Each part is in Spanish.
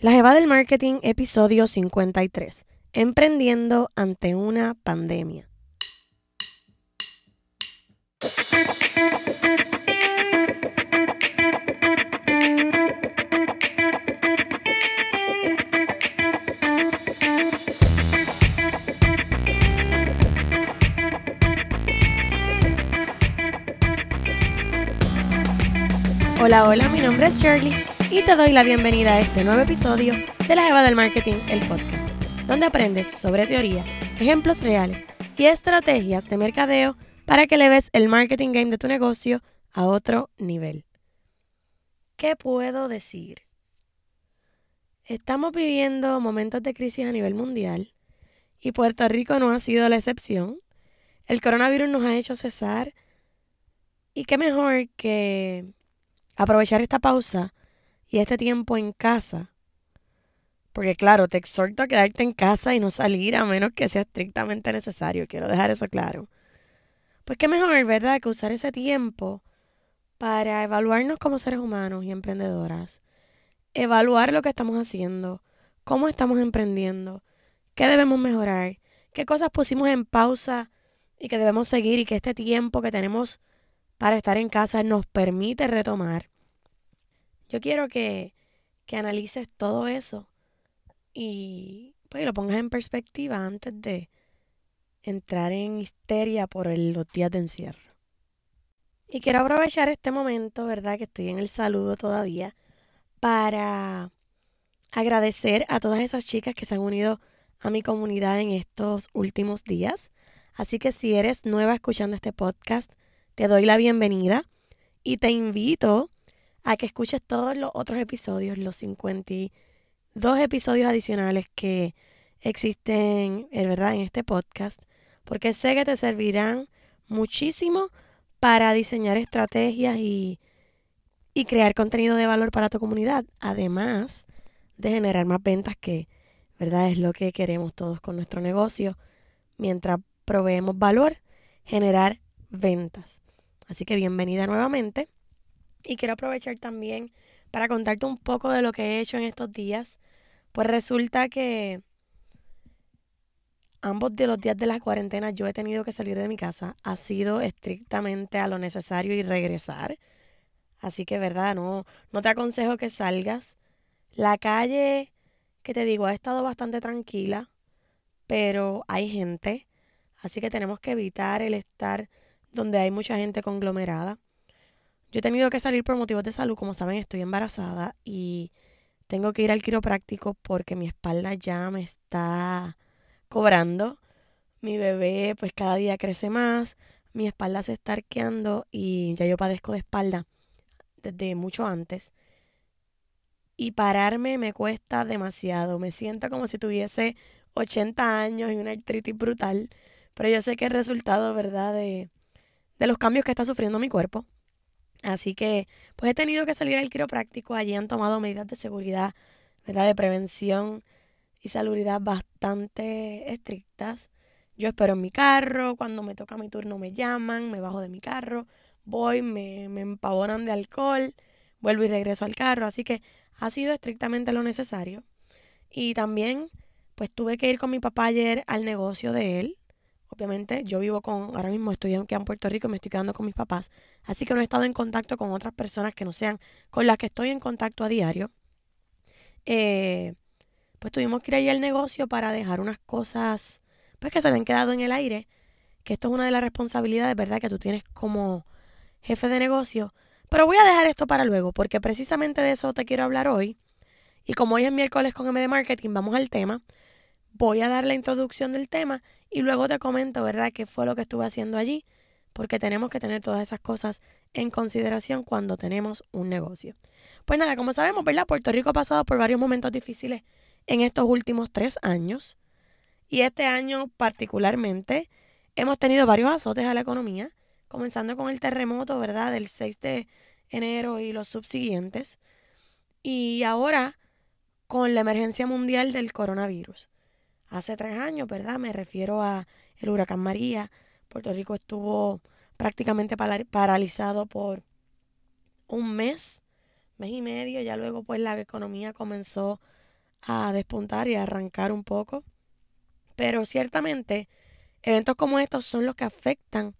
La Jeva del Marketing, episodio 53. Emprendiendo ante una pandemia. Hola, hola, mi nombre es Shirley y te doy la bienvenida a este nuevo episodio de La Jeva del Marketing, el podcast, donde aprendes sobre teoría, ejemplos reales y estrategias de mercadeo para que le ves el marketing game de tu negocio a otro nivel. ¿Qué puedo decir? Estamos viviendo momentos de crisis a nivel mundial y Puerto Rico no ha sido la excepción. El coronavirus nos ha hecho cesar y qué mejor que aprovechar esta pausa y este tiempo en casa. Porque claro, te exhorto a quedarte en casa y no salir a menos que sea estrictamente necesario. Quiero dejar eso claro. Pues qué mejor, ¿verdad?, que usar ese tiempo para evaluarnos como seres humanos y emprendedoras. Evaluar lo que estamos haciendo, cómo estamos emprendiendo, qué debemos mejorar, qué cosas pusimos en pausa y que debemos seguir y que este tiempo que tenemos para estar en casa nos permite retomar. Yo quiero que, que analices todo eso y pues, lo pongas en perspectiva antes de entrar en histeria por los días de encierro. Y quiero aprovechar este momento, ¿verdad? Que estoy en el saludo todavía, para agradecer a todas esas chicas que se han unido a mi comunidad en estos últimos días. Así que si eres nueva escuchando este podcast, te doy la bienvenida y te invito a que escuches todos los otros episodios, los 52 episodios adicionales que existen, eh, ¿verdad?, en este podcast, porque sé que te servirán muchísimo para diseñar estrategias y, y crear contenido de valor para tu comunidad, además de generar más ventas que, ¿verdad?, es lo que queremos todos con nuestro negocio, mientras proveemos valor, generar ventas. Así que bienvenida nuevamente. Y quiero aprovechar también para contarte un poco de lo que he hecho en estos días. Pues resulta que ambos de los días de la cuarentena yo he tenido que salir de mi casa. Ha sido estrictamente a lo necesario y regresar. Así que, verdad, no, no te aconsejo que salgas. La calle, que te digo, ha estado bastante tranquila, pero hay gente. Así que tenemos que evitar el estar donde hay mucha gente conglomerada. Yo he tenido que salir por motivos de salud, como saben, estoy embarazada y tengo que ir al quiropráctico porque mi espalda ya me está cobrando. Mi bebé pues cada día crece más, mi espalda se está arqueando y ya yo padezco de espalda desde mucho antes. Y pararme me cuesta demasiado, me siento como si tuviese 80 años y una artritis brutal, pero yo sé que es resultado, ¿verdad?, de, de los cambios que está sufriendo mi cuerpo. Así que, pues he tenido que salir al quiropráctico. Allí han tomado medidas de seguridad, ¿verdad? De prevención y salubridad bastante estrictas. Yo espero en mi carro, cuando me toca mi turno me llaman, me bajo de mi carro, voy, me, me empavonan de alcohol, vuelvo y regreso al carro. Así que ha sido estrictamente lo necesario. Y también, pues tuve que ir con mi papá ayer al negocio de él, Obviamente yo vivo con, ahora mismo estoy aquí en Puerto Rico y me estoy quedando con mis papás, así que no he estado en contacto con otras personas que no sean con las que estoy en contacto a diario. Eh, pues tuvimos que ir allí al negocio para dejar unas cosas pues que se habían quedado en el aire, que esto es una de las responsabilidades, ¿verdad? Que tú tienes como jefe de negocio. Pero voy a dejar esto para luego, porque precisamente de eso te quiero hablar hoy. Y como hoy es miércoles con MD Marketing, vamos al tema voy a dar la introducción del tema y luego te comento, ¿verdad?, qué fue lo que estuve haciendo allí, porque tenemos que tener todas esas cosas en consideración cuando tenemos un negocio. Pues nada, como sabemos, ¿verdad? Puerto Rico ha pasado por varios momentos difíciles en estos últimos tres años y este año particularmente hemos tenido varios azotes a la economía, comenzando con el terremoto, ¿verdad?, del 6 de enero y los subsiguientes, y ahora con la emergencia mundial del coronavirus hace tres años, ¿verdad? Me refiero a el huracán María. Puerto Rico estuvo prácticamente paralizado por un mes, mes y medio. Ya luego pues la economía comenzó a despuntar y a arrancar un poco. Pero ciertamente, eventos como estos son los que afectan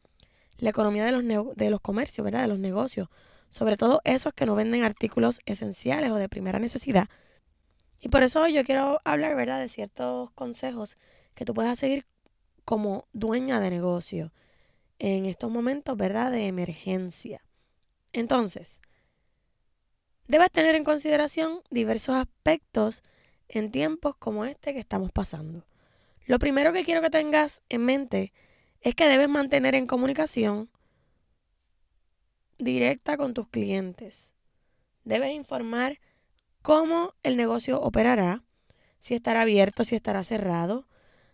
la economía de los, de los comercios, ¿verdad? De los negocios. Sobre todo esos que no venden artículos esenciales o de primera necesidad. Y por eso yo quiero hablar, ¿verdad? De ciertos consejos que tú puedas seguir como dueña de negocio en estos momentos, ¿verdad? De emergencia. Entonces, debes tener en consideración diversos aspectos en tiempos como este que estamos pasando. Lo primero que quiero que tengas en mente es que debes mantener en comunicación directa con tus clientes. Debes informar cómo el negocio operará, si estará abierto, si estará cerrado,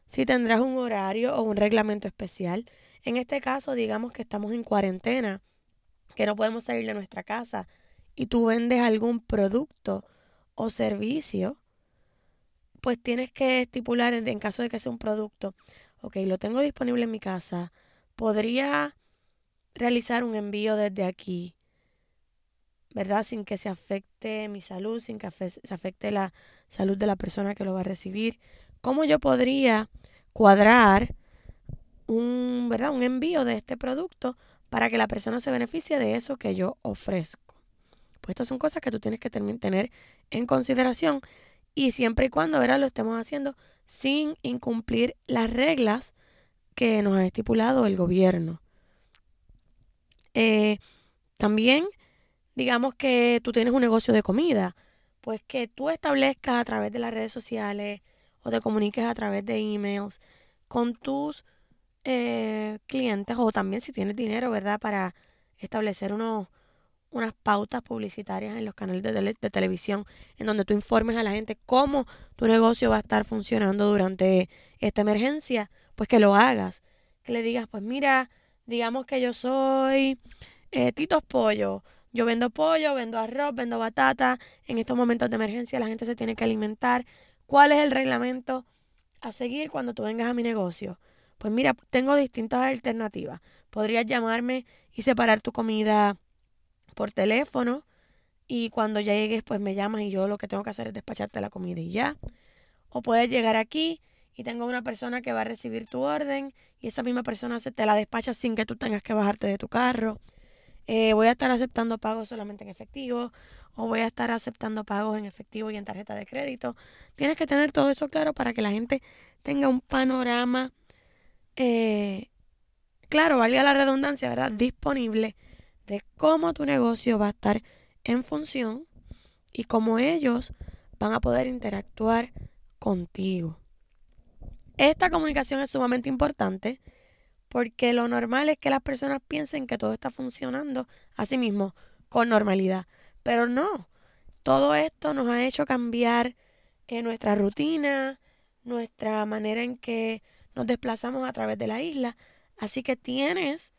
si tendrás un horario o un reglamento especial. En este caso, digamos que estamos en cuarentena, que no podemos salir de nuestra casa y tú vendes algún producto o servicio, pues tienes que estipular en, caso de que sea un producto, ok, lo tengo disponible en mi casa, podría realizar un envío desde aquí, ¿verdad? Sin que se afecte mi salud, sin que se afecte la salud de la persona que lo va a recibir. ¿Cómo yo podría cuadrar un, ¿verdad? un envío de este producto para que la persona se beneficie de eso que yo ofrezco? Pues estas son cosas que tú tienes que tener en consideración y siempre y cuando ¿verdad? lo estemos haciendo sin incumplir las reglas que nos ha estipulado el gobierno. Eh, también, digamos que tú tienes un negocio de comida, pues que tú establezcas a través de las redes sociales o te comuniques a través de emails con tus eh, clientes o también si tienes dinero, ¿verdad? Para establecer unos, unas pautas publicitarias en los canales de, televisión en donde tú informes a la gente cómo tu negocio va a estar funcionando durante esta emergencia, pues que lo hagas. Que le digas, pues mira, digamos que yo soy eh, Titos Pollo. Yo vendo pollo, vendo arroz, vendo batata. En estos momentos de emergencia la gente se tiene que alimentar. ¿Cuál es el reglamento a seguir cuando tú vengas a mi negocio? Pues mira, tengo distintas alternativas. Podrías llamarme y separar tu comida por teléfono y cuando ya llegues pues me llamas y yo lo que tengo que hacer es despacharte la comida y ya. O puedes llegar aquí y tengo una persona que va a recibir tu orden y esa misma persona se te la despacha sin que tú tengas que bajarte de tu carro. Eh, voy a estar aceptando pagos solamente en efectivo o voy a estar aceptando pagos en efectivo y en tarjeta de crédito. Tienes que tener todo eso claro para que la gente tenga un panorama, eh, claro, valga la redundancia, ¿verdad? Disponible de cómo tu negocio va a estar en función y cómo ellos van a poder interactuar contigo. Esta comunicación es sumamente importante porque lo normal es que las personas piensen que todo está funcionando a sí mismo con normalidad, pero no. Todo esto nos ha hecho cambiar en nuestra rutina, nuestra manera en que nos desplazamos a través de la isla, así que tienes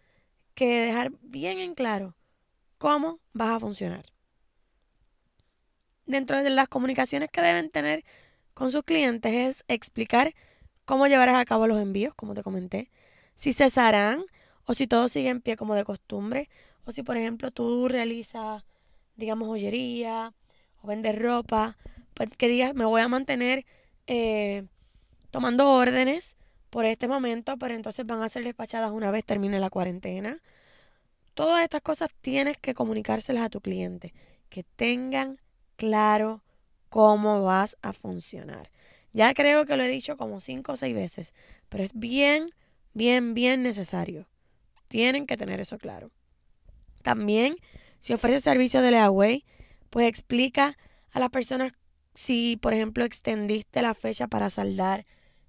que dejar bien en claro cómo vas a funcionar. Dentro de las comunicaciones que deben tener con sus clientes es explicar cómo llevarás a cabo los envíos, como te comenté, si cesarán o si todo sigue en pie como de costumbre, o si por ejemplo tú realizas, digamos, joyería o vendes ropa, pues que digas, me voy a mantener eh, tomando órdenes por este momento, pero entonces van a ser despachadas una vez termine la cuarentena. Todas estas cosas tienes que comunicárselas a tu cliente, que tengan claro cómo vas a funcionar. Ya creo que lo he dicho como cinco o seis veces, pero es bien, bien, bien necesario. Tienen que tener eso claro. También, si ofreces servicio de Leaway, pues explica a las personas si, por ejemplo, extendiste la fecha para saldar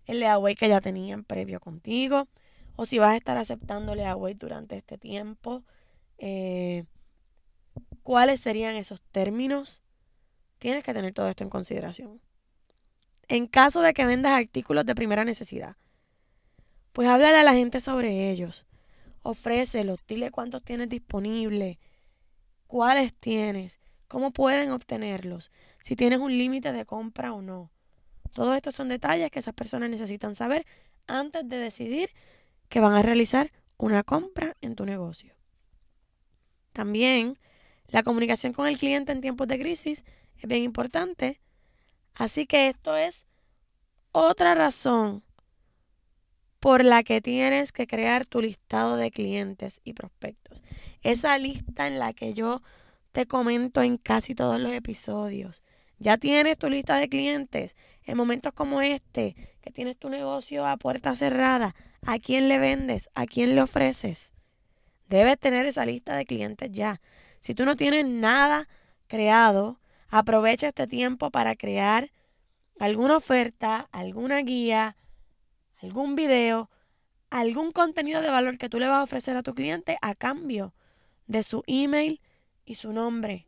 el Leaway que ya tenían previo contigo, o si vas a estar aceptando Leaway durante este tiempo. Eh, ¿Cuáles serían esos términos? Tienes que tener todo esto en consideración. En caso de que vendas artículos de primera necesidad, pues háblale a la gente sobre ellos. Ofrécelos, dile cuántos tienes disponibles, cuáles tienes, cómo pueden obtenerlos, si tienes un límite de compra o no. Todos estos son detalles que esas personas necesitan saber antes de decidir que van a realizar una compra en tu negocio. También la comunicación con el cliente en tiempos de crisis es bien importante. Así que esto es otra razón por la que tienes que crear tu listado de clientes y prospectos. Esa lista en la que yo te comento en casi todos los episodios. Ya tienes tu lista de clientes. En momentos como este, que tienes tu negocio a puerta cerrada, ¿a quién le vendes? ¿A quién le ofreces? Debes tener esa lista de clientes ya. Si tú no tienes nada creado, aprovecha este tiempo para crear alguna oferta, alguna guía, algún video, algún contenido de valor que tú le vas a ofrecer a tu cliente a cambio de su email y su nombre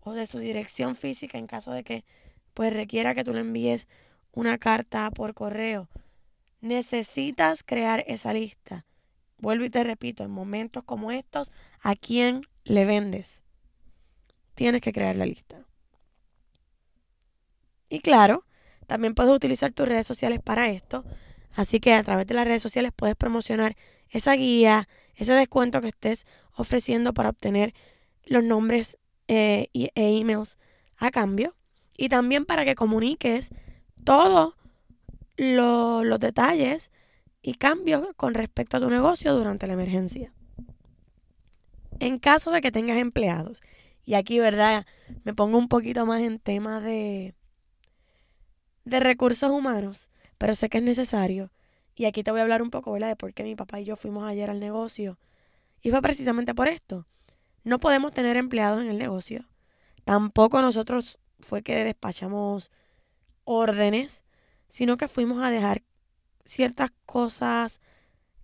o de su dirección física en caso de que pues requiera que tú le envíes una carta por correo. Necesitas crear esa lista. Vuelvo y te repito, en momentos como estos, ¿a quién le vendes? Tienes que crear la lista. Y claro, también puedes utilizar tus redes sociales para esto. Así que a través de las redes sociales puedes promocionar esa guía, ese descuento que estés ofreciendo para obtener los nombres eh, e emails a cambio. Y también para que comuniques todos los detalles y cambios con respecto a tu negocio durante la emergencia. En caso de que tengas empleados, y aquí, ¿verdad? Me pongo un poquito más en tema de, de recursos humanos, pero sé que es necesario. Y aquí te voy a hablar un poco, ¿verdad? De por qué mi papá y yo fuimos ayer al negocio. Y fue precisamente por esto. No podemos tener empleados en el negocio. Tampoco nosotros fue que despachamos órdenes, sino que fuimos a dejar ciertas cosas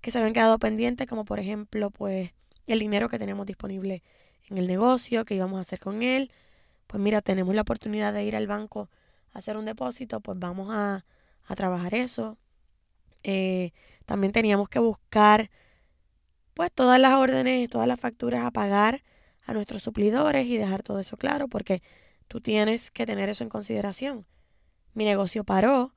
que se habían quedado pendientes, como por ejemplo, pues el dinero que tenemos disponible en el negocio, que íbamos a hacer con él. Pues mira, tenemos la oportunidad de ir al banco a hacer un depósito, pues vamos a, a trabajar eso. Eh, también teníamos que buscar pues todas las órdenes, todas las facturas a pagar a nuestros suplidores y dejar todo eso claro porque tú tienes que tener eso en consideración. Mi negocio paró,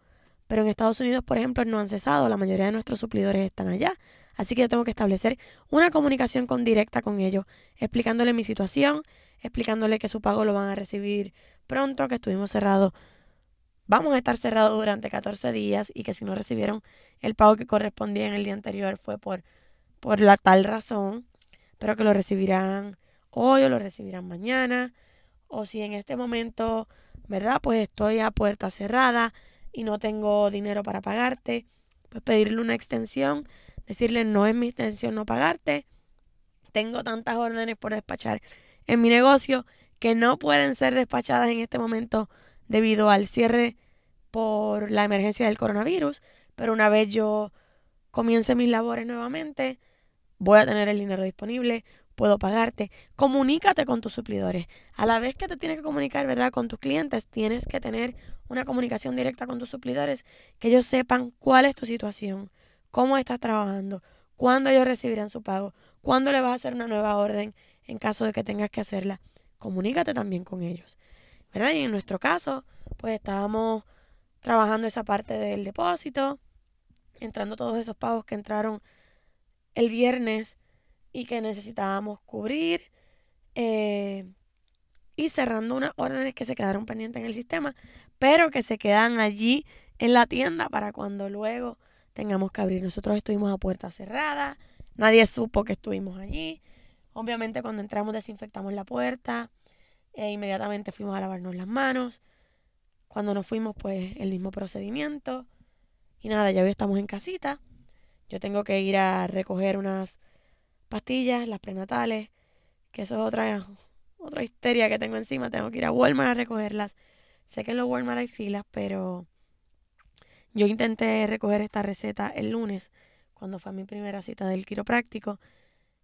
pero en Estados Unidos, por ejemplo, no han cesado, la mayoría de nuestros suplidores están allá, así que yo tengo que establecer una comunicación con directa con ellos, explicándole mi situación, explicándole que su pago lo van a recibir pronto, que estuvimos cerrados vamos a estar cerrados durante 14 días y que si no recibieron el pago que correspondía en el día anterior fue por por la tal razón, pero que lo recibirán hoy o lo recibirán mañana, o si en este momento, ¿verdad? Pues estoy a puerta cerrada y no tengo dinero para pagarte, pues pedirle una extensión, decirle no es mi extensión no pagarte, tengo tantas órdenes por despachar en mi negocio que no pueden ser despachadas en este momento debido al cierre por la emergencia del coronavirus, pero una vez yo comience mis labores nuevamente, voy a tener el dinero disponible, puedo pagarte. Comunícate con tus suplidores. A la vez que te tienes que comunicar, ¿verdad? Con tus clientes, tienes que tener una comunicación directa con tus suplidores, que ellos sepan cuál es tu situación, cómo estás trabajando, cuándo ellos recibirán su pago, cuándo le vas a hacer una nueva orden en caso de que tengas que hacerla. Comunícate también con ellos, ¿verdad? Y en nuestro caso, pues estábamos trabajando esa parte del depósito, entrando todos esos pagos que entraron el viernes y que necesitábamos cubrir eh, y cerrando unas órdenes que se quedaron pendientes en el sistema, pero que se quedan allí en la tienda para cuando luego tengamos que abrir. Nosotros estuvimos a puerta cerrada, nadie supo que estuvimos allí. Obviamente cuando entramos desinfectamos la puerta e inmediatamente fuimos a lavarnos las manos. Cuando nos fuimos, pues el mismo procedimiento. Y nada, ya hoy estamos en casita. Yo tengo que ir a recoger unas pastillas, las prenatales, que eso es otra, otra histeria que tengo encima. Tengo que ir a Walmart a recogerlas. Sé que en los Walmart hay filas, pero yo intenté recoger esta receta el lunes, cuando fue mi primera cita del quiropráctico,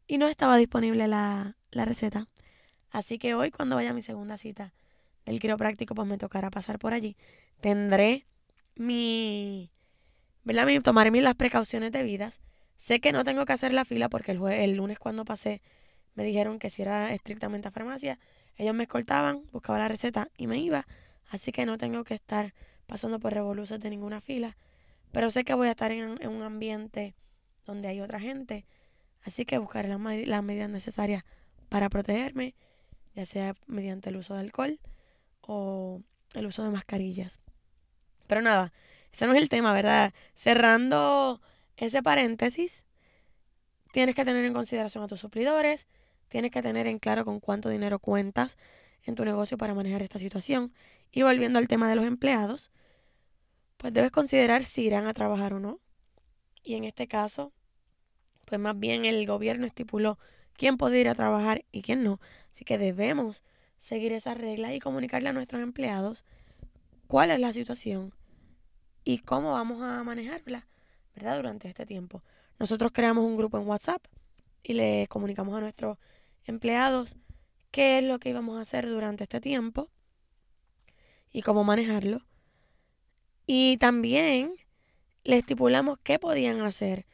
y no estaba disponible la, la receta. Así que hoy, cuando vaya a mi segunda cita del quiropráctico, pues me tocará pasar por allí. Tendré mi ¿verdad? Tomaré las precauciones debidas. Sé que no tengo que hacer la fila porque el, el lunes cuando pasé me dijeron que si era estrictamente a farmacia, ellos me escoltaban, buscaba la receta y me iba. Así que no tengo que estar pasando por revoluciones de ninguna fila. Pero sé que voy a estar en, un ambiente donde hay otra gente. Así que buscaré las, las medidas necesarias para protegerme, ya sea mediante el uso de alcohol o el uso de mascarillas. Pero nada, ese no es el tema, ¿verdad? Cerrando ese paréntesis, tienes que tener en consideración a tus suplidores, tienes que tener en claro con cuánto dinero cuentas en tu negocio para manejar esta situación. Y volviendo al tema de los empleados, pues debes considerar si irán a trabajar o no. Y en este caso, pues más bien el gobierno estipuló quién puede ir a trabajar y quién no. Así que debemos seguir esas reglas y comunicarle a nuestros empleados cuál es la situación y cómo vamos a manejarla, ¿verdad? Durante este tiempo. Nosotros creamos un grupo en WhatsApp y le comunicamos a nuestros empleados qué es lo que íbamos a hacer durante este tiempo y cómo manejarlo. Y también le estipulamos qué podían hacer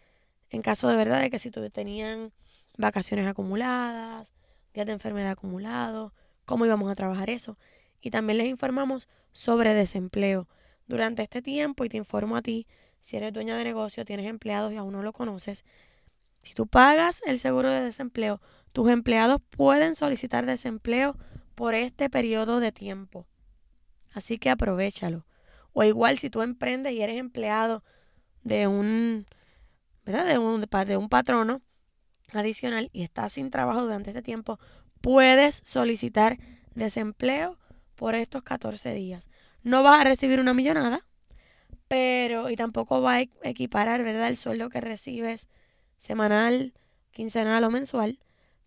en caso de verdad de que si tenían vacaciones acumuladas, días de enfermedad acumulados, cómo íbamos a trabajar eso. Y también les informamos sobre desempleo durante este tiempo y te informo a ti, si eres dueña de negocio, tienes empleados y aún no lo conoces, si tú pagas el seguro de desempleo, tus empleados pueden solicitar desempleo por este periodo de tiempo. Así que aprovechalo. O igual si tú emprendes y eres empleado de un, ¿verdad? De un, de un patrono adicional y estás sin trabajo durante este tiempo, puedes solicitar desempleo por estos 14 días. No vas a recibir una millonada, pero y tampoco va a equiparar, ¿verdad? El sueldo que recibes semanal, quincenal o mensual,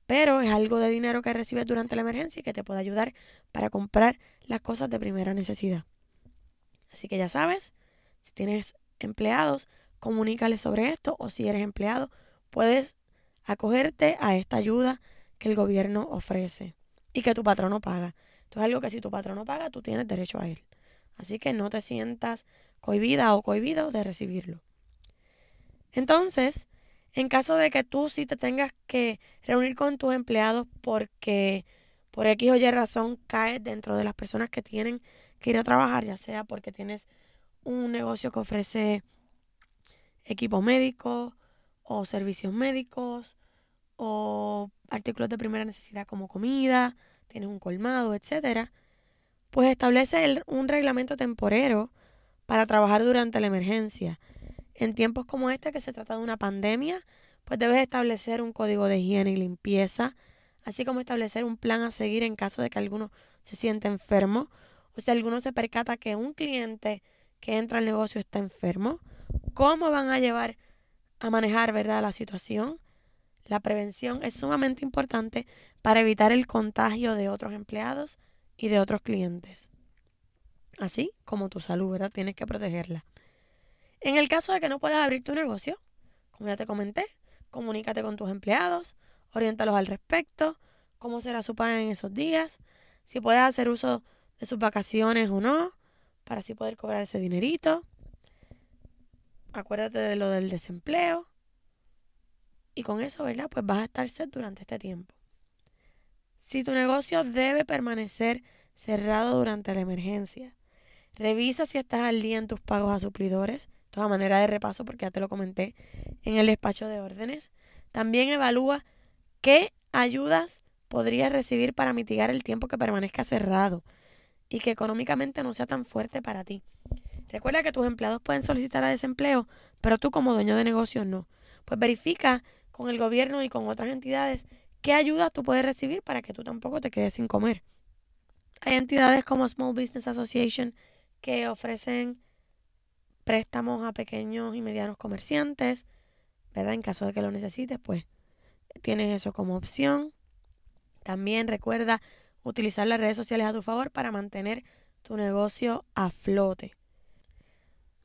pero es algo de dinero que recibes durante la emergencia y que te puede ayudar para comprar las cosas de primera necesidad. Así que ya sabes, si tienes empleados, comunícales sobre esto o si eres empleado, puedes acogerte a esta ayuda que el gobierno ofrece y que tu patrono paga. Esto es algo que si tu patrono paga, tú tienes derecho a él. Así que no te sientas cohibida o cohibido de recibirlo. Entonces, en caso de que tú sí te tengas que reunir con tus empleados porque por X o Y razón caes dentro de las personas que tienen que ir a trabajar, ya sea porque tienes un negocio que ofrece equipo médico o servicios médicos o artículos de primera necesidad como comida, tienes un colmado, etcétera, pues establece un reglamento temporero para trabajar durante la emergencia. En tiempos como este, que se trata de una pandemia, pues debes establecer un código de higiene y limpieza, así como establecer un plan a seguir en caso de que alguno se siente enfermo o si alguno se percata que un cliente que entra al negocio está enfermo, cómo van a llevar a manejar, ¿verdad?, la situación. La prevención es sumamente importante para evitar el contagio de otros empleados y de otros clientes. Así como tu salud, ¿verdad? Tienes que protegerla. En el caso de que no puedas abrir tu negocio, como ya te comenté, comunícate con tus empleados, oriéntalos al respecto, cómo será su paga en esos días, si puedes hacer uso de sus vacaciones o no, para así poder cobrar ese dinerito. Acuérdate de lo del desempleo. Y con eso, ¿verdad? Pues vas a estar set durante este tiempo. Si tu negocio debe permanecer cerrado durante la emergencia, revisa si estás al día en tus pagos a suplidores. Esto a manera de repaso porque ya te lo comenté en el despacho de órdenes. También evalúa qué ayudas podrías recibir para mitigar el tiempo que permanezca cerrado y que económicamente no sea tan fuerte para ti. Recuerda que tus empleados pueden solicitar a desempleo, pero tú como dueño de negocio no. Pues verifica con el gobierno y con otras entidades qué ayudas tú puedes recibir para que tú tampoco te quedes sin comer. Hay entidades como Small Business Association que ofrecen préstamos a pequeños y medianos comerciantes, ¿verdad? En caso de que lo necesites, pues tienes eso como opción. También recuerda utilizar las redes sociales a tu favor para mantener tu negocio a flote.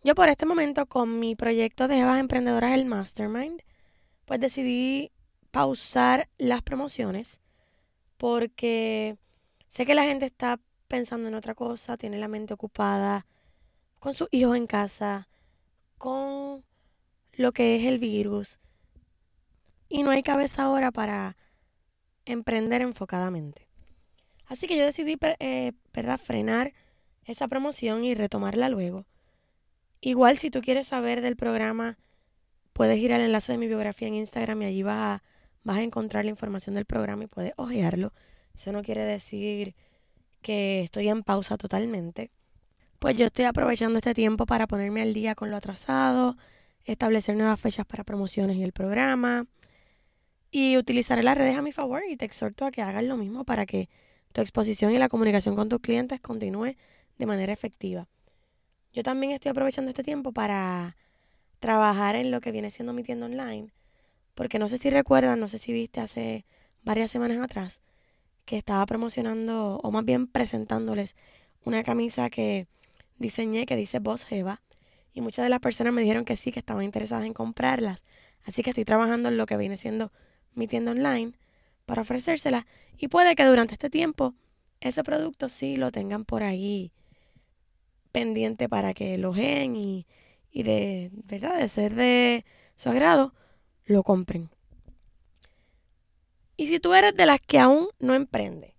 Yo por este momento con mi proyecto de Evas Emprendedoras el Mastermind, pues decidí pausar las promociones porque sé que la gente está pensando en otra cosa, tiene la mente ocupada con sus hijos en casa, con lo que es el virus. Y no hay cabeza ahora para emprender enfocadamente. Así que yo decidí eh, ¿verdad? frenar esa promoción y retomarla luego. Igual si tú quieres saber del programa, puedes ir al enlace de mi biografía en Instagram y allí vas a, a encontrar la información del programa y puedes ojearlo. Eso no quiere decir que estoy en pausa totalmente, pues yo estoy aprovechando este tiempo para ponerme al día con lo atrasado, establecer nuevas fechas para promociones en el programa y utilizaré las redes a mi favor y te exhorto a que hagas lo mismo para que tu exposición y la comunicación con tus clientes continúe de manera efectiva. Yo también estoy aprovechando este tiempo para trabajar en lo que viene siendo mi tienda online, porque no sé si recuerdas, no sé si viste hace varias semanas atrás que estaba promocionando o más bien presentándoles una camisa que diseñé que dice Boss Eva y muchas de las personas me dijeron que sí, que estaban interesadas en comprarlas. Así que estoy trabajando en lo que viene siendo mi tienda online para ofrecérsela y puede que durante este tiempo ese producto sí lo tengan por ahí pendiente para que lo vean y, y de verdad de ser de su agrado lo compren. Y si tú eres de las que aún no emprende,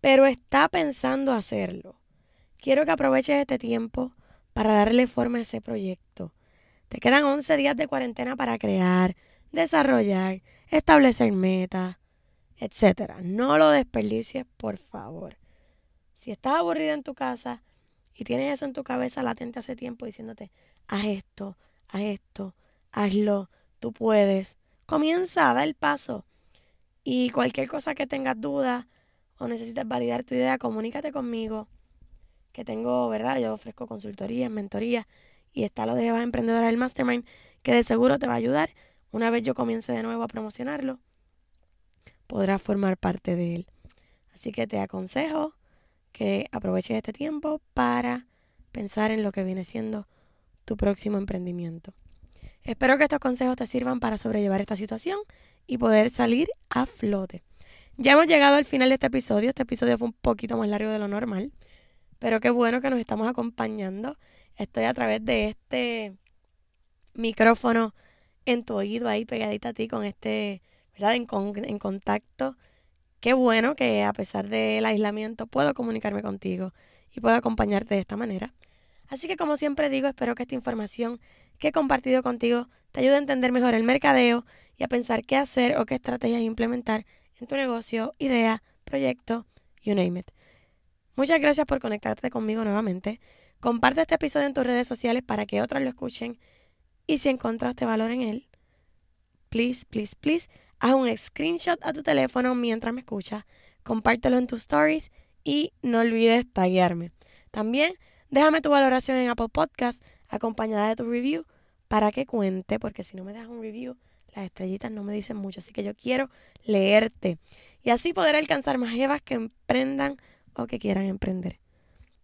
pero está pensando hacerlo, quiero que aproveches este tiempo para darle forma a ese proyecto. Te quedan 11 días de cuarentena para crear, desarrollar, establecer metas, etc. No lo desperdicies, por favor. Si estás aburrida en tu casa y tienes eso en tu cabeza latente hace tiempo diciéndote, haz esto, haz esto, hazlo, tú puedes, comienza a dar el paso. Y cualquier cosa que tengas dudas o necesites validar tu idea, comunícate conmigo que tengo, ¿verdad? Yo ofrezco consultorías, mentorías y está lo de Eva Emprendedora del Mastermind, que de seguro te va a ayudar. Una vez yo comience de nuevo a promocionarlo, podrás formar parte de él. Así que te aconsejo que aproveches este tiempo para pensar en lo que viene siendo tu próximo emprendimiento. Espero que estos consejos te sirvan para sobrellevar esta situación y poder salir a flote. Ya hemos llegado al final de este episodio. Este episodio fue un poquito más largo de lo normal. Pero qué bueno que nos estamos acompañando. Estoy a través de este micrófono en tu oído ahí pegadita a ti con este, ¿verdad? En, en contacto. Qué bueno que a pesar del aislamiento puedo comunicarme contigo y puedo acompañarte de esta manera. Así que como siempre digo, espero que esta información que he compartido contigo te ayude a entender mejor el mercadeo y a pensar qué hacer o qué estrategias implementar en tu negocio, idea, proyecto, you name it. Muchas gracias por conectarte conmigo nuevamente. Comparte este episodio en tus redes sociales para que otros lo escuchen. Y si encontraste valor en él, please, please, please, haz un screenshot a tu teléfono mientras me escuchas. Compártelo en tus stories y no olvides taguearme. También déjame tu valoración en Apple Podcast acompañada de tu review para que cuente, porque si no me dejas un review, las estrellitas no me dicen mucho. Así que yo quiero leerte y así poder alcanzar más evas que emprendan o que quieran emprender.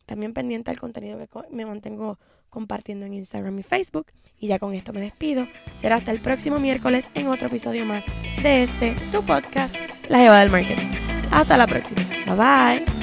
También pendiente al contenido que me mantengo compartiendo en Instagram y Facebook. Y ya con esto me despido. Será hasta el próximo miércoles en otro episodio más de este, tu podcast, La Jeva del Marketing. Hasta la próxima. Bye bye.